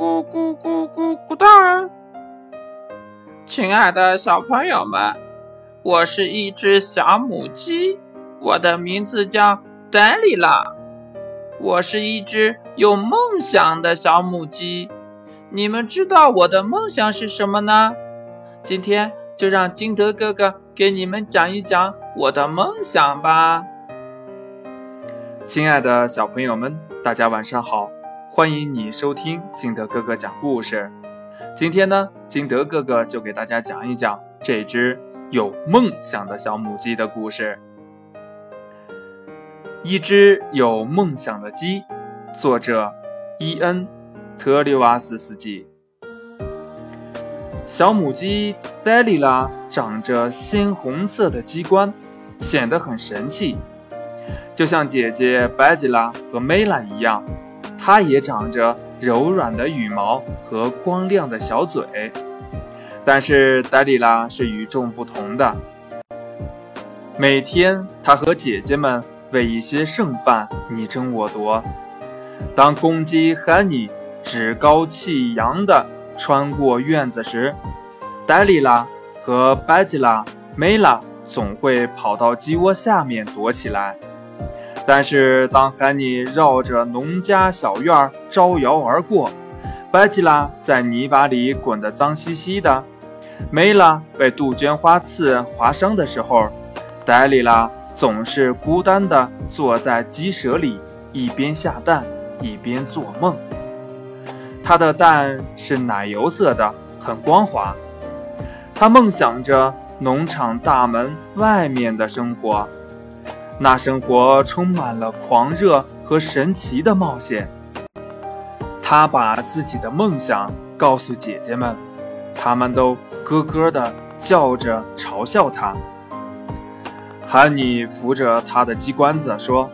咕咕咕咕咕哒！亲爱的小朋友们，我是一只小母鸡，我的名字叫戴丽拉。我是一只有梦想的小母鸡。你们知道我的梦想是什么呢？今天就让金德哥哥给你们讲一讲我的梦想吧。亲爱的小朋友们，大家晚上好。欢迎你收听金德哥哥讲故事。今天呢，金德哥哥就给大家讲一讲这只有梦想的小母鸡的故事。一只有梦想的鸡，作者伊恩·特里瓦斯斯基。小母鸡黛丽拉长着鲜红色的鸡冠，显得很神气，就像姐姐白吉拉和梅拉一样。它也长着柔软的羽毛和光亮的小嘴，但是黛丽拉是与众不同的。每天，她和姐姐们为一些剩饭你争我夺。当公鸡汉尼趾高气扬地穿过院子时，黛丽拉和白吉拉、梅拉总会跑到鸡窝下面躲起来。但是，当海尼绕着农家小院招摇而过，白吉拉在泥巴里滚得脏兮兮的，梅拉被杜鹃花刺划伤的时候，黛丽拉总是孤单地坐在鸡舍里，一边下蛋一边做梦。她的蛋是奶油色的，很光滑。她梦想着农场大门外面的生活。那生活充满了狂热和神奇的冒险。他把自己的梦想告诉姐姐们，他们都咯咯地叫着嘲笑他。汉尼扶着他的鸡冠子说：“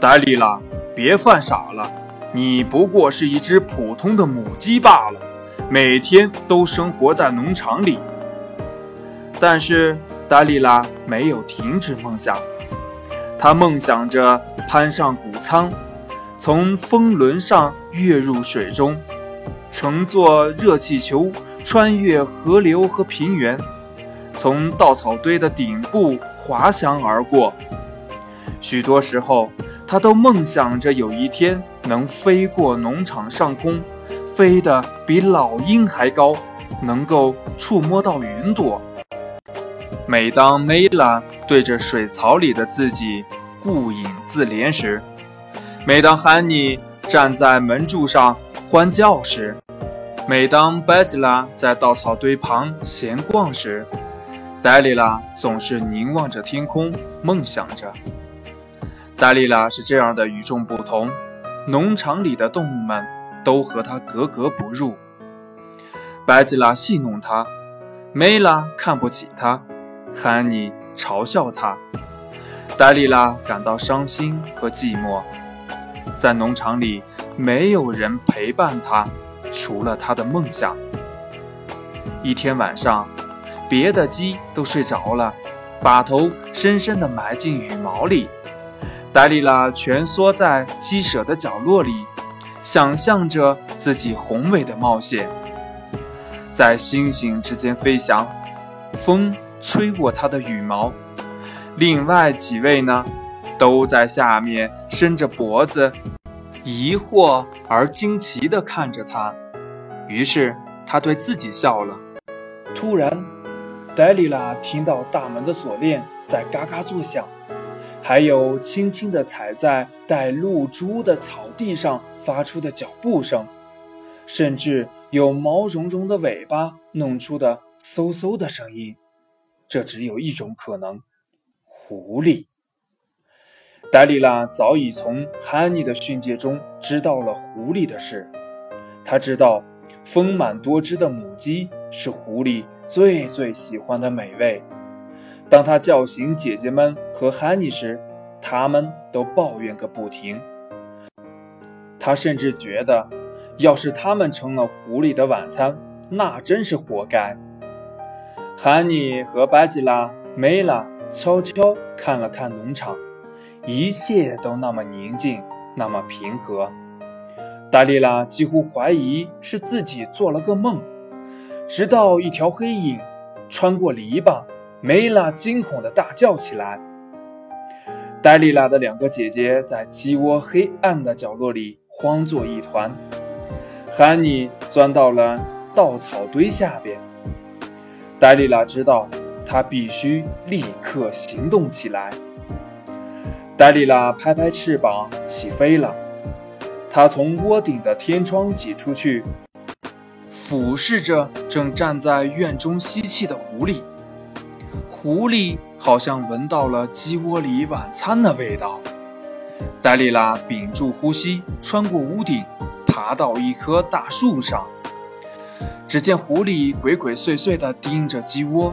黛丽拉，别犯傻了，你不过是一只普通的母鸡罢了，每天都生活在农场里。”但是。达利拉没有停止梦想，她梦想着攀上谷仓，从风轮上跃入水中，乘坐热气球穿越河流和平原，从稻草堆的顶部滑翔而过。许多时候，她都梦想着有一天能飞过农场上空，飞得比老鹰还高，能够触摸到云朵。每当梅拉对着水槽里的自己顾影自怜时，每当汉尼站在门柱上欢叫时，每当贝吉拉在稻草堆旁闲逛时，黛丽拉总是凝望着天空，梦想着。黛丽拉是这样的与众不同，农场里的动物们都和她格格不入。白吉拉戏弄她，梅拉看不起她。汉尼嘲笑他，黛丽拉感到伤心和寂寞。在农场里，没有人陪伴她，除了她的梦想。一天晚上，别的鸡都睡着了，把头深深地埋进羽毛里。黛丽拉蜷缩在鸡舍的角落里，想象着自己宏伟的冒险，在星星之间飞翔。风。吹过它的羽毛，另外几位呢，都在下面伸着脖子，疑惑而惊奇地看着他。于是他对自己笑了。突然，黛丽拉听到大门的锁链在嘎嘎作响，还有轻轻地踩在带露珠的草地上发出的脚步声，甚至有毛茸茸的尾巴弄出的嗖嗖的声音。这只有一种可能，狐狸。黛丽拉早已从汉尼的训诫中知道了狐狸的事。她知道，丰满多汁的母鸡是狐狸最最喜欢的美味。当她叫醒姐姐们和汉尼时，他们都抱怨个不停。她甚至觉得，要是他们成了狐狸的晚餐，那真是活该。汉尼和白吉拉、梅拉悄悄看了看农场，一切都那么宁静，那么平和。戴丽拉几乎怀疑是自己做了个梦，直到一条黑影穿过篱笆，梅拉惊恐地大叫起来。戴丽拉的两个姐姐在鸡窝黑暗的角落里慌作一团，汉尼钻到了稻草堆下边。戴丽拉知道，她必须立刻行动起来。戴丽拉拍拍翅膀，起飞了。她从窝顶的天窗挤出去，俯视着正站在院中吸气的狐狸。狐狸好像闻到了鸡窝里晚餐的味道。戴丽拉屏住呼吸，穿过屋顶，爬到一棵大树上。只见狐狸鬼鬼祟祟地盯着鸡窝。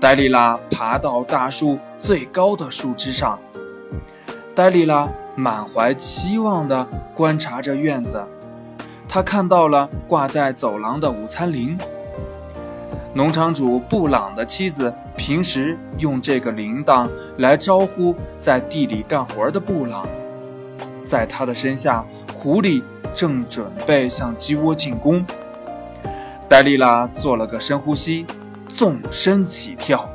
黛丽拉爬到大树最高的树枝上。黛丽拉。满怀期望地观察着院子，他看到了挂在走廊的午餐铃。农场主布朗的妻子平时用这个铃铛来招呼在地里干活的布朗。在他的身下，狐狸正准备向鸡窝进攻。戴丽拉做了个深呼吸，纵身起跳。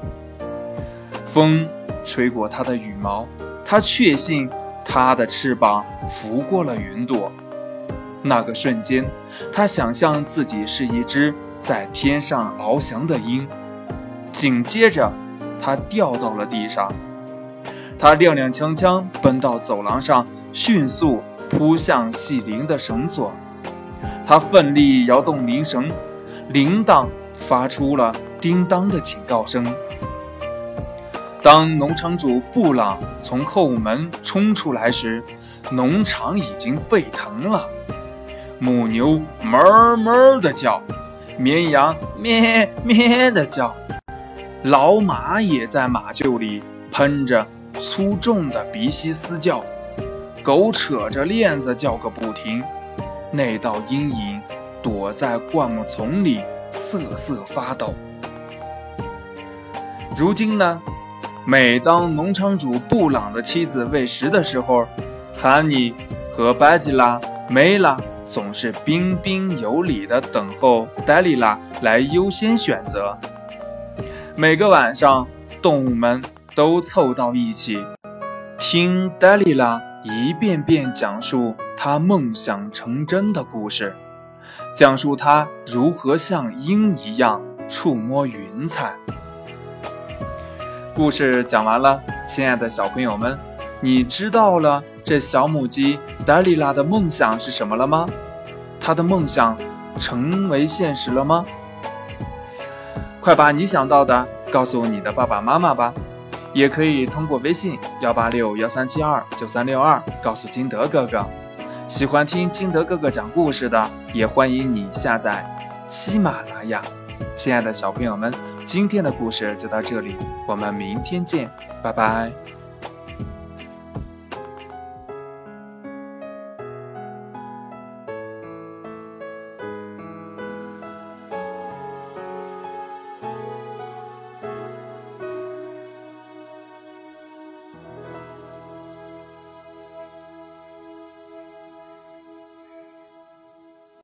风吹过她的羽毛，她确信。它的翅膀拂过了云朵，那个瞬间，她想象自己是一只在天上翱翔的鹰。紧接着，他掉到了地上。他踉踉跄跄奔到走廊上，迅速扑向系铃的绳索。他奋力摇动铃绳，铃铛发出了叮当的警告声。当农场主布朗从后门冲出来时，农场已经沸腾了。母牛哞哞地叫，绵羊咩咩地叫，老马也在马厩里喷着粗重的鼻息嘶叫，狗扯着链子叫个不停。那道阴影躲在灌木丛里瑟瑟发抖。如今呢？每当农场主布朗的妻子喂食的时候，汉尼和巴吉拉、梅拉总是彬彬有礼地等候黛丽拉来优先选择。每个晚上，动物们都凑到一起，听黛丽拉一遍遍讲述她梦想成真的故事，讲述她如何像鹰一样触摸云彩。故事讲完了，亲爱的小朋友们，你知道了这小母鸡达丽拉的梦想是什么了吗？她的梦想成为现实了吗？快把你想到的告诉你的爸爸妈妈吧，也可以通过微信幺八六幺三七二九三六二告诉金德哥哥。喜欢听金德哥哥讲故事的，也欢迎你下载喜马拉雅。亲爱的小朋友们，今天的故事就到这里，我们明天见，拜拜。